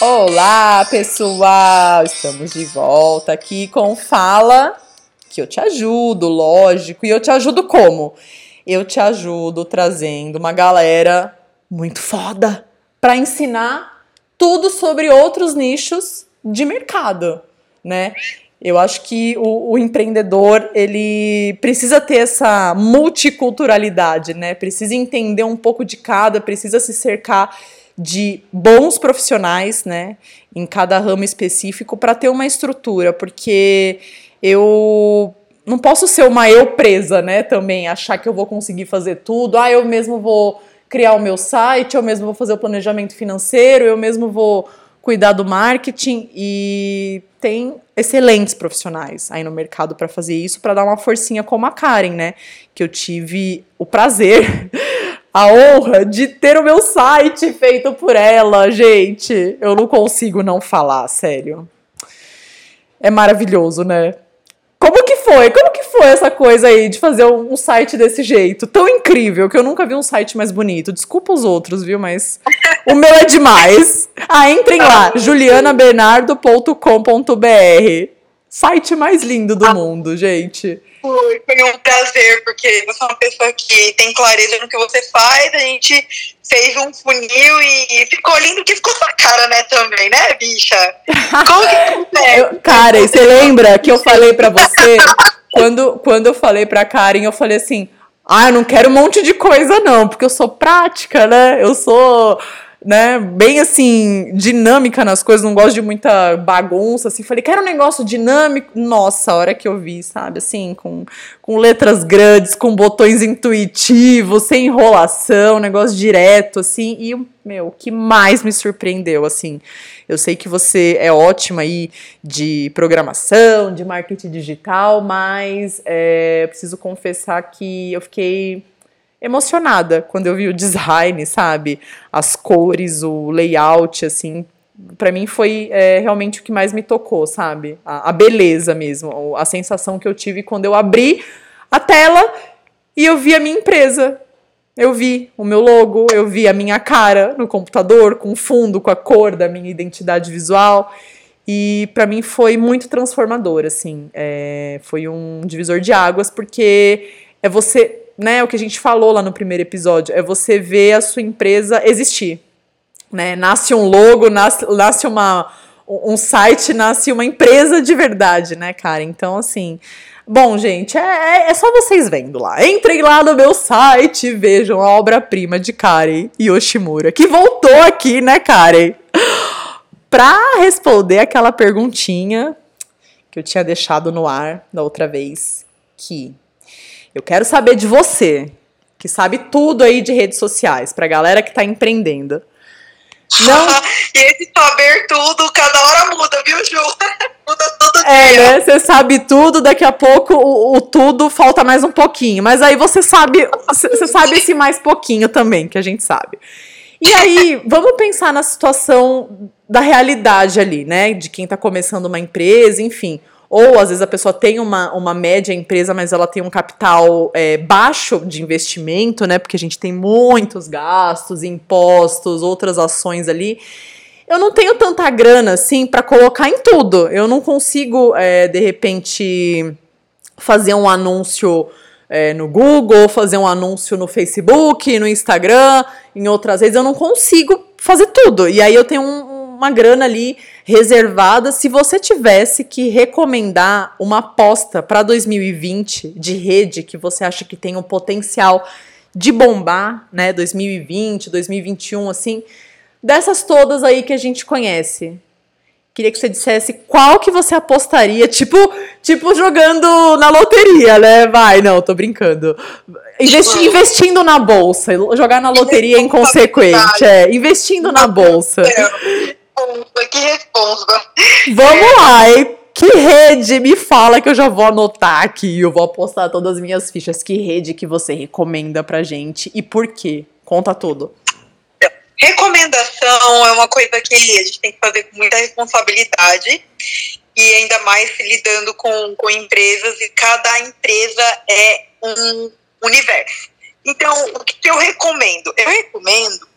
Olá, pessoal! Estamos de volta aqui com Fala que eu te ajudo, lógico. E eu te ajudo como? Eu te ajudo trazendo uma galera muito foda para ensinar tudo sobre outros nichos de mercado, né? Eu acho que o, o, empreendedor ele precisa ter essa multiculturalidade, né? Precisa entender um pouco de cada, precisa se cercar de bons profissionais, né? Em cada ramo específico para ter uma estrutura, porque eu não posso ser uma eu presa, né? Também achar que eu vou conseguir fazer tudo. Ah, eu mesmo vou criar o meu site, eu mesmo vou fazer o planejamento financeiro, eu mesmo vou cuidar do marketing e tem excelentes profissionais aí no mercado para fazer isso, para dar uma forcinha como a Karen, né? Que eu tive o prazer, a honra de ter o meu site feito por ela, gente. Eu não consigo não falar, sério. É maravilhoso, né? Como que foi? Como que foi essa coisa aí de fazer um site desse jeito? Tão incrível que eu nunca vi um site mais bonito. Desculpa os outros, viu? Mas o meu é demais. Ah, entrem lá, julianabernardo.com.br. Site mais lindo do mundo, gente. Foi, foi um prazer, porque você é uma pessoa que tem clareza no que você faz, a gente fez um funil e ficou lindo que ficou sua cara, né, também, né, bicha? Como que é? eu, Karen, você lembra que eu falei para você, quando, quando eu falei pra Karen, eu falei assim, ah, eu não quero um monte de coisa não, porque eu sou prática, né, eu sou né, bem assim, dinâmica nas coisas, não gosto de muita bagunça, assim, falei, quero um negócio dinâmico, nossa, a hora que eu vi, sabe, assim, com, com letras grandes, com botões intuitivos, sem enrolação, negócio direto, assim, e, meu, o que mais me surpreendeu, assim, eu sei que você é ótima aí de programação, de marketing digital, mas é, preciso confessar que eu fiquei emocionada quando eu vi o design, sabe? As cores, o layout, assim. Para mim foi é, realmente o que mais me tocou, sabe? A, a beleza mesmo, a sensação que eu tive quando eu abri a tela e eu vi a minha empresa. Eu vi o meu logo, eu vi a minha cara no computador, com fundo, com a cor da minha identidade visual. E para mim foi muito transformador, assim. É, foi um divisor de águas, porque é você né, o que a gente falou lá no primeiro episódio, é você ver a sua empresa existir. Né? Nasce um logo, nasce, nasce uma, um site, nasce uma empresa de verdade, né, cara? Então, assim. Bom, gente, é, é, é só vocês vendo lá. Entrem lá no meu site e vejam a obra-prima de Karen Yoshimura, que voltou aqui, né, Karen? Pra responder aquela perguntinha que eu tinha deixado no ar da outra vez, que eu quero saber de você, que sabe tudo aí de redes sociais, pra galera que tá empreendendo. Não... e esse saber tudo, cada hora muda, viu, Ju? muda tudo É, dia. né? Você sabe tudo, daqui a pouco o, o, tudo falta mais um pouquinho. Mas aí você sabe, você sabe esse mais pouquinho também, que a gente sabe. E aí, vamos pensar na situação da realidade ali, né? De quem tá começando uma empresa, enfim. Ou às vezes a pessoa tem uma, uma média empresa, mas ela tem um capital é, baixo de investimento, né? Porque a gente tem muitos gastos, impostos, outras ações ali. Eu não tenho tanta grana assim para colocar em tudo. Eu não consigo, é, de repente, fazer um anúncio é, no Google, fazer um anúncio no Facebook, no Instagram, em outras vezes. Eu não consigo fazer tudo. E aí eu tenho um, uma grana ali reservada se você tivesse que recomendar uma aposta para 2020 de rede que você acha que tem o um potencial de bombar, né? 2020, 2021, assim, dessas todas aí que a gente conhece. Queria que você dissesse qual que você apostaria, tipo, tipo jogando na loteria, né? Vai, não, tô brincando. Investi tipo, investindo na bolsa, jogar na loteria é inconsequente, é, investindo na bolsa responsa, que responsa. Vamos lá, hein? Que rede? Me fala que eu já vou anotar aqui. Eu vou apostar todas as minhas fichas. Que rede que você recomenda pra gente e por quê? Conta tudo. Recomendação é uma coisa que a gente tem que fazer com muita responsabilidade e ainda mais lidando com, com empresas e cada empresa é um universo. Então, o que eu recomendo? Eu recomendo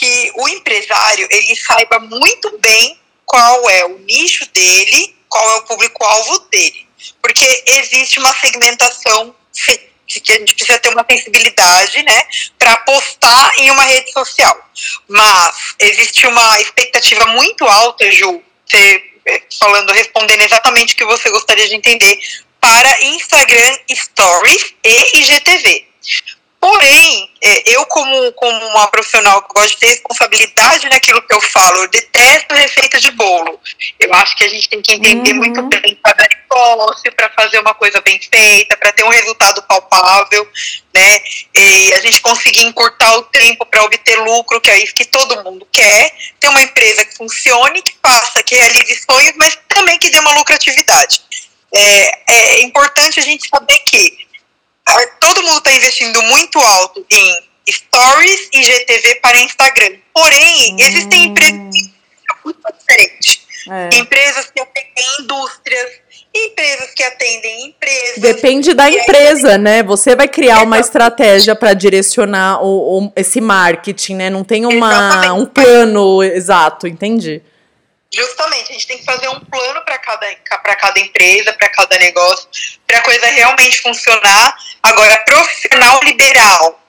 que o empresário ele saiba muito bem qual é o nicho dele, qual é o público-alvo dele. Porque existe uma segmentação que a gente precisa ter uma sensibilidade, né, para postar em uma rede social. Mas existe uma expectativa muito alta, Ju, você é, falando, respondendo exatamente o que você gostaria de entender, para Instagram Stories e IGTV. Porém, é, eu como, como uma profissional que gosta de ter responsabilidade naquilo que eu falo, eu detesto receita de bolo. Eu acho que a gente tem que entender uhum. muito bem cada negócio para fazer uma coisa bem feita, para ter um resultado palpável, né? E a gente conseguir encurtar o tempo para obter lucro, que é isso que todo mundo quer. Ter uma empresa que funcione, que faça, que realize sonhos, mas também que dê uma lucratividade. É, é importante a gente saber que todo mundo está investindo muito alto em stories e GTV para Instagram. Porém, hum. existem empresas muito diferentes. É. Empresas que atendem indústrias, empresas que atendem empresas. Depende da empresa, né? Você vai criar uma estratégia para direcionar o, o, esse marketing, né? Não tem uma, um plano exato, entendi. Justamente, a gente tem que fazer um plano para cada, cada empresa, para cada negócio, para a coisa realmente funcionar. Agora, profissional liberal,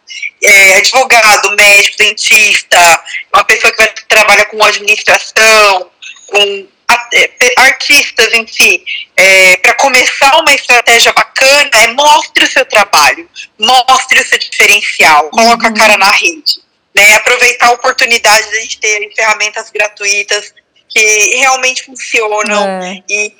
é, advogado, médico, dentista, uma pessoa que vai, trabalha com administração, com é, artistas em si, é, para começar uma estratégia bacana, é mostre o seu trabalho, mostre o seu diferencial, coloque uhum. a cara na rede. Né, aproveitar a oportunidade de a gente ter ferramentas gratuitas que realmente funcionam é. e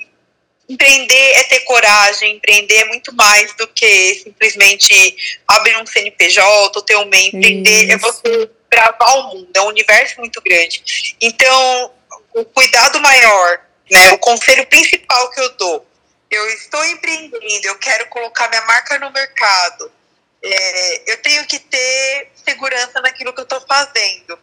empreender é ter coragem, empreender é muito mais do que simplesmente abrir um CNPJ ou ter um MEI. Empreender é Isso. é você gravar o mundo, é um universo muito grande. Então, o cuidado maior, né, o conselho principal que eu dou, eu estou empreendendo, eu quero colocar minha marca no mercado, é, eu tenho que ter segurança naquilo que eu estou fazendo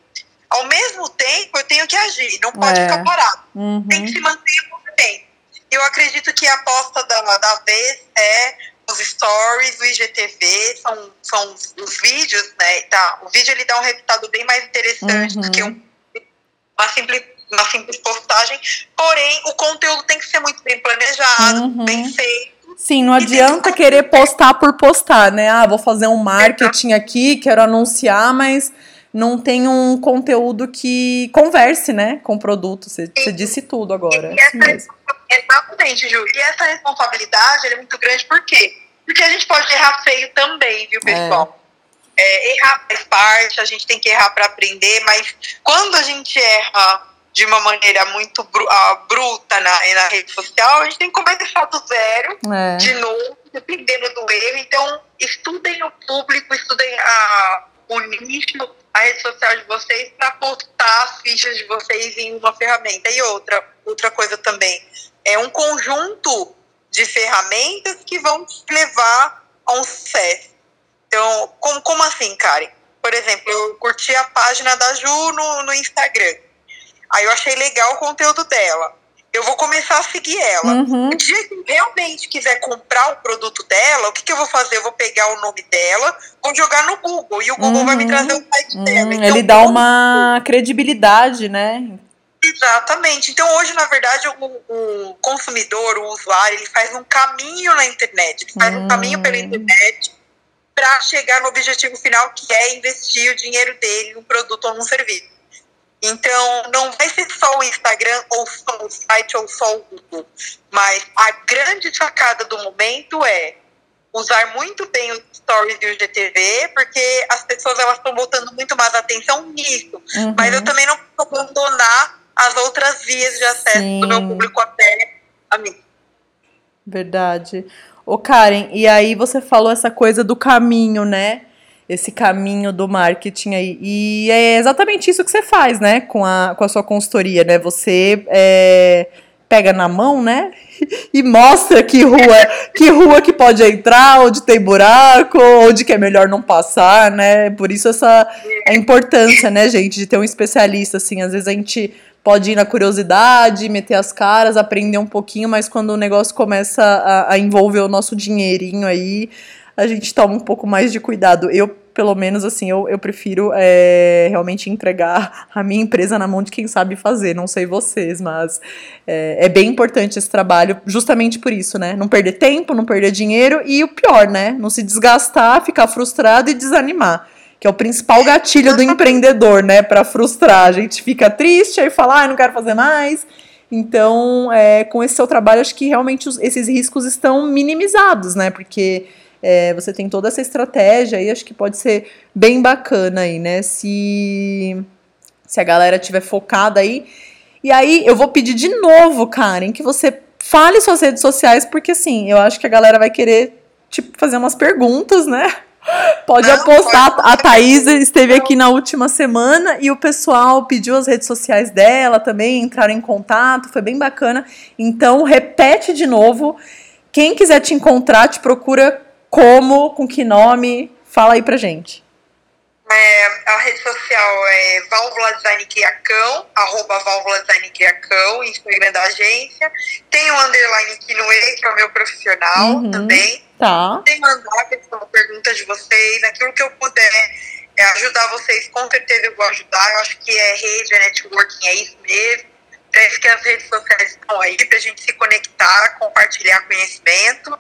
ao mesmo tempo, eu tenho que agir, não pode é. ficar parado. Uhum. Tem que se manter em movimento. Eu acredito que a aposta da, da vez é os stories, o IGTV, são, são os vídeos, né? Tá, o vídeo ele dá um resultado bem mais interessante uhum. do que um, uma, simples, uma simples postagem. Porém, o conteúdo tem que ser muito bem planejado, uhum. bem feito. Sim, não adianta querer postar por postar, né? Ah, vou fazer um marketing aqui, quero anunciar, mas não tem um conteúdo que converse, né, com o produto. Você, você disse tudo agora. E, e essa, exatamente, Ju. E essa responsabilidade é muito grande, por quê? Porque a gente pode errar feio também, viu, pessoal? É. É, errar faz parte, a gente tem que errar para aprender, mas quando a gente erra de uma maneira muito br uh, bruta na, na rede social, a gente tem que começar do zero, é. de novo, dependendo do erro. Então, estudem o público, estudem a, nicho, a rede social de vocês para postar as fichas de vocês em uma ferramenta. E outra, outra coisa também, é um conjunto de ferramentas que vão levar a um sucesso. Então, como, como assim, Karen? Por exemplo, eu curti a página da Ju no, no Instagram. Aí eu achei legal o conteúdo dela eu vou começar a seguir ela. Uhum. O dia que realmente quiser comprar o produto dela, o que, que eu vou fazer? Eu vou pegar o nome dela, vou jogar no Google e o Google uhum. vai me uhum. trazer o site uhum. dela. Então, Ele dá uma credibilidade, né? Exatamente. Então, hoje, na verdade, o, o, consumidor, o usuário, ele faz um caminho na internet, ele faz um caminho pela hum. internet para chegar no objetivo final, que é investir o dinheiro dele num produto ou num serviço. Então, não vai ser só o Instagram, ou só o site, ou só o Google. Mas a grande sacada do momento é usar muito bem os stories e o GTV, porque as pessoas elas estão botando muito mais atenção nisso. Uhum. Mas eu também não posso abandonar as outras vias de acesso Sim. do meu público até a mim. Verdade. Ô Karen, e aí você falou essa coisa do caminho, né? Esse caminho do marketing aí. E é exatamente isso que você faz, né, com a, com a sua consultoria, né? Você é, pega na mão, né, e mostra que rua, que rua que pode entrar, onde tem buraco, onde que é melhor não passar, né? Por isso essa a importância, né, gente, de ter um especialista, assim, às vezes a gente pode ir na curiosidade, meter as caras, aprender um pouquinho, mas quando o negócio começa a, a envolver o nosso dinheirinho aí, a gente toma um pouco mais de cuidado. Eu pelo menos, assim, eu, eu prefiro é, realmente entregar a minha empresa na mão de quem sabe fazer. Não sei vocês, mas é, é, bem importante esse trabalho, justamente por isso, né? Não perder tempo, não perder dinheiro e o pior, né? Não se desgastar, ficar frustrado e desanimar. Que é o principal gatilho do empreendedor, né? Para frustrar. A gente fica triste, aí fala, ah, não quero fazer mais. Então, é, com esse seu trabalho, acho que realmente os, esses riscos estão minimizados, né? Porque é, você tem toda essa estratégia e acho que pode ser bem bacana aí, né? Se, se a galera tiver focada aí. E aí, eu vou pedir de novo, Karen, que você fale suas redes sociais, porque assim, eu acho que a galera vai querer, tipo, fazer umas perguntas, né? Pode não, apostar. Pode. A Thaís esteve aqui na última semana e o pessoal pediu as redes sociais dela também, entraram em contato, foi bem bacana. Então, repete de novo. Quem quiser te encontrar, te procura como, com que nome? Fala aí pra gente. É, a rede social é Válvula Design Criacão, arroba Válvula Design Criacão, Instagram da agência. Tem o underline Kinoe, que é o meu profissional uhum, também. Tá. Tem mandar pessoal, perguntas de vocês, aquilo que eu puder é, ajudar vocês, com certeza eu vou ajudar. Eu acho que é rede, é networking, é isso mesmo. É isso que as redes sociais estão aí para a gente se conectar, compartilhar conhecimento.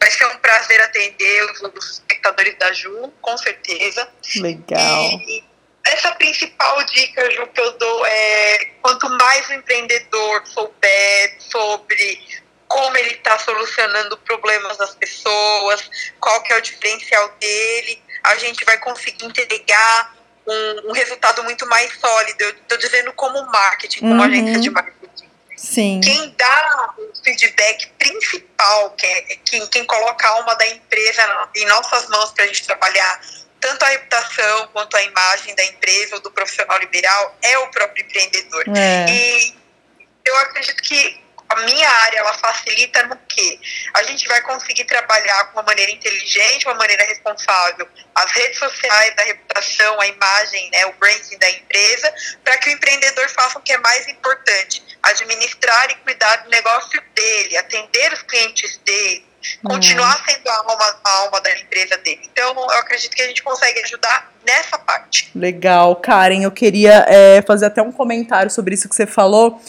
Vai ser um prazer atender os, os espectadores da Ju, com certeza. Legal. E, essa principal dica, Ju, que eu dou é quanto mais o empreendedor souber sobre como ele está solucionando problemas das pessoas, qual que é o diferencial dele, a gente vai conseguir entregar um, um resultado muito mais sólido. Eu estou dizendo como marketing, como uhum. agência de marketing. Sim. Quem dá o feedback principal, que é, quem, quem coloca a alma da empresa em nossas mãos para a gente trabalhar tanto a reputação quanto a imagem da empresa ou do profissional liberal é o próprio empreendedor. É. E eu acredito que a minha área ela facilita no que a gente vai conseguir trabalhar com uma maneira inteligente, uma maneira responsável, as redes sociais, a reputação, a imagem, né, o branding da empresa, para que o empreendedor faça o que é mais importante, administrar e cuidar do negócio dele, atender os clientes dele, continuar uhum. sendo a alma, a alma da empresa dele. Então, eu acredito que a gente consegue ajudar nessa parte. Legal, Karen, eu queria é, fazer até um comentário sobre isso que você falou.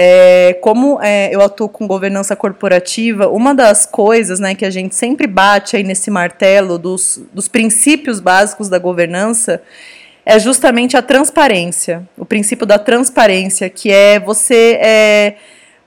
É, como é, eu atuo com governança corporativa, uma das coisas né, que a gente sempre bate aí nesse martelo dos, dos princípios básicos da governança é justamente a transparência, o princípio da transparência, que é você é,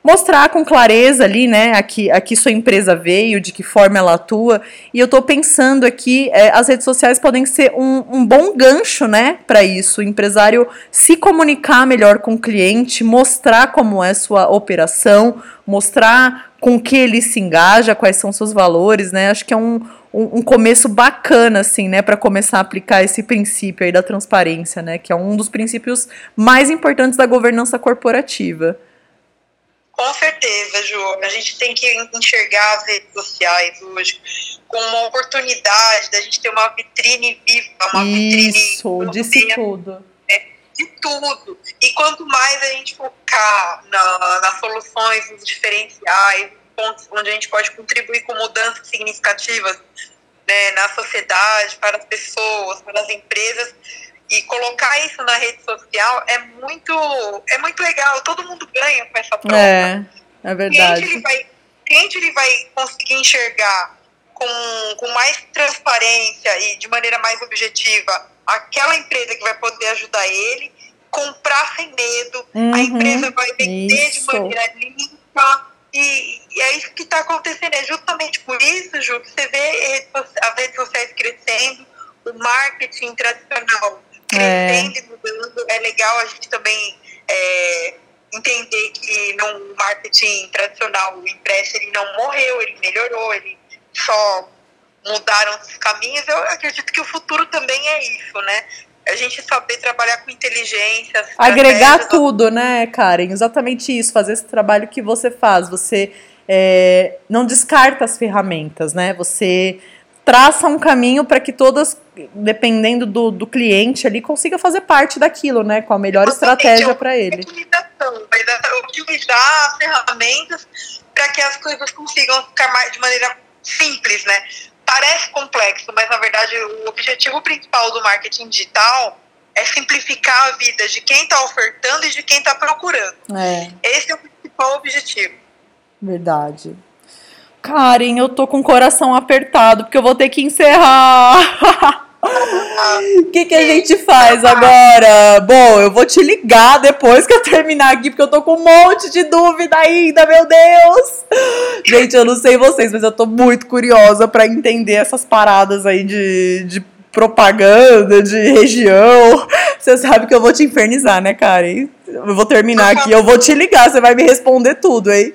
mostrar com clareza ali, né, aqui, aqui sua empresa veio, de que forma ela atua. E eu estou pensando aqui, é, as redes sociais podem ser um, um bom gancho, né, para isso. O empresário se comunicar melhor com o cliente, mostrar como é sua operação, mostrar com que ele se engaja, quais são seus valores, né. Acho que é um, um, um começo bacana, assim, né, para começar a aplicar esse princípio aí da transparência, né, que é um dos princípios mais importantes da governança corporativa. Com certeza, Ju. A gente tem que enxergar as redes sociais hoje como uma oportunidade da gente ter uma vitrine viva, uma Isso, vitrine. disse tudo. É, de tudo. E quanto mais a gente focar na, nas soluções, nos diferenciais, pontos onde a gente pode contribuir com mudanças significativas né, na sociedade, para as pessoas, para as empresas, e colocar isso na rede social é muito, é muito legal. Todo mundo ganha com essa troca. É, é verdade. O cliente, ele vai, cliente ele vai conseguir enxergar com, com mais transparência e de maneira mais objetiva aquela empresa que vai poder ajudar ele, comprar sem medo, uhum, a empresa vai vender isso. de maneira limpa. E, e, é isso que está acontecendo. É justamente por isso, Ju, que você vê as redes sociais crescendo, o marketing tradicional crescendo é. e mudando. É legal a gente também é, entender que no marketing tradicional o impresso ele não morreu, ele melhorou, ele só mudaram os caminhos. Eu acredito que o futuro também é isso, né? A gente saber trabalhar com inteligência. Agregar tudo, né, Karen? Exatamente isso, fazer esse trabalho que você faz. Você é, não descarta as ferramentas, né? Você traça um caminho para que todas, dependendo do, do cliente ali, consiga fazer parte daquilo, né? Com a melhor estratégia para ele. Utilizar as ferramentas para que as coisas consigam ficar mais, de maneira simples, né? parece complexo, mas na verdade o objetivo principal do marketing digital é simplificar a vida de quem está ofertando e de quem está procurando. É. Esse é o principal objetivo. Verdade. Karen, eu tô com o coração apertado porque eu vou ter que encerrar. O que, que a gente faz agora? Bom, eu vou te ligar depois que eu terminar aqui, porque eu tô com um monte de dúvida ainda, meu Deus! Gente, eu não sei vocês, mas eu tô muito curiosa para entender essas paradas aí de, de propaganda, de região. Você sabe que eu vou te infernizar, né, Karen? Eu vou terminar aqui, eu vou te ligar, você vai me responder tudo, hein?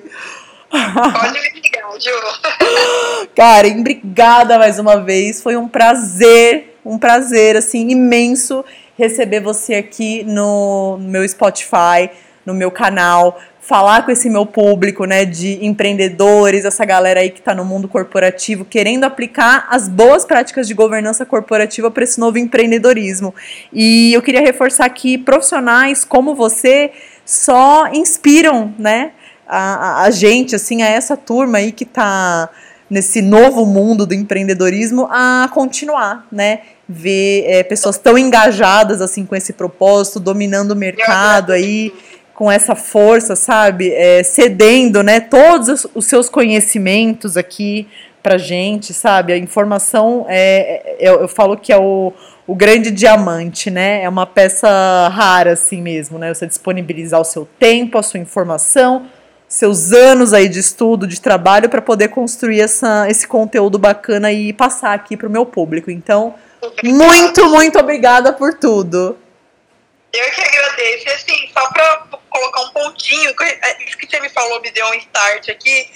Pode me ligar, Ju. Karen, obrigada mais uma vez. Foi um prazer, um prazer, assim, imenso receber você aqui no meu Spotify, no meu canal, falar com esse meu público, né, de empreendedores, essa galera aí que está no mundo corporativo, querendo aplicar as boas práticas de governança corporativa para esse novo empreendedorismo. E eu queria reforçar que profissionais como você só inspiram, né, a, a gente, assim, a essa turma aí que está nesse novo mundo do empreendedorismo a continuar, né? Ver é, pessoas tão engajadas assim com esse propósito, dominando o mercado aí com essa força, sabe? É, cedendo, né? Todos os seus conhecimentos aqui pra gente, sabe? A informação é, é eu, eu falo que é o, o grande diamante, né? É uma peça rara assim mesmo, né? Você disponibilizar o seu tempo, a sua informação, seus anos aí de estudo, de trabalho para poder construir essa, esse conteúdo bacana e passar aqui para o meu público. Então, muito, muito obrigada por tudo. Eu que agradeço. Assim, só para colocar um pontinho, é, isso que você me falou me deu um start aqui,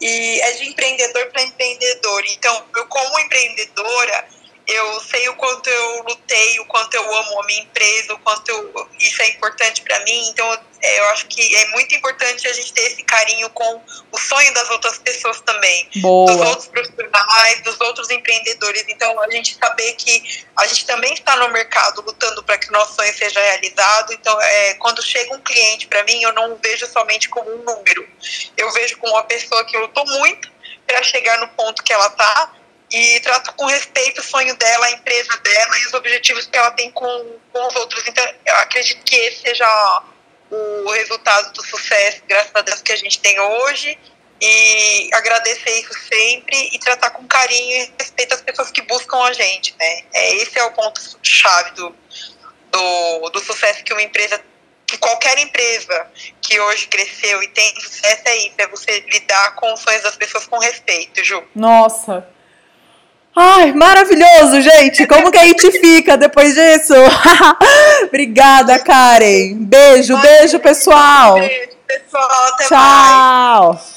e é de empreendedor para empreendedor. Então, eu como empreendedora, eu sei o quanto eu lutei, o quanto eu amo a minha empresa, o quanto eu, isso é importante para mim. Então, é, eu acho que é muito importante a gente ter esse carinho com o sonho das outras pessoas também, Boa. dos outros profissionais, dos outros empreendedores. Então, a gente saber que a gente também está no mercado lutando para que o nosso sonho seja realizado. Então, é, quando chega um cliente para mim, eu não vejo somente como um número, eu vejo como uma pessoa que lutou muito para chegar no ponto que ela está e trato com respeito o sonho dela, a empresa dela e os objetivos que ela tem com, com os outros. Então, eu acredito que esse seja o resultado do sucesso, graças a Deus, que a gente tem hoje. E agradecer isso sempre e tratar com carinho e respeito as pessoas que buscam a gente, né? É, esse é o ponto-chave do, do, do sucesso que uma empresa que qualquer empresa que hoje cresceu e tem sucesso é isso, é você lidar com os sonhos das pessoas com respeito, Ju. Nossa, Ai, maravilhoso, gente! Como que a gente fica depois disso? Obrigada, Karen. Beijo, beijo, pessoal. Beijo, pessoal. Até Tchau. mais.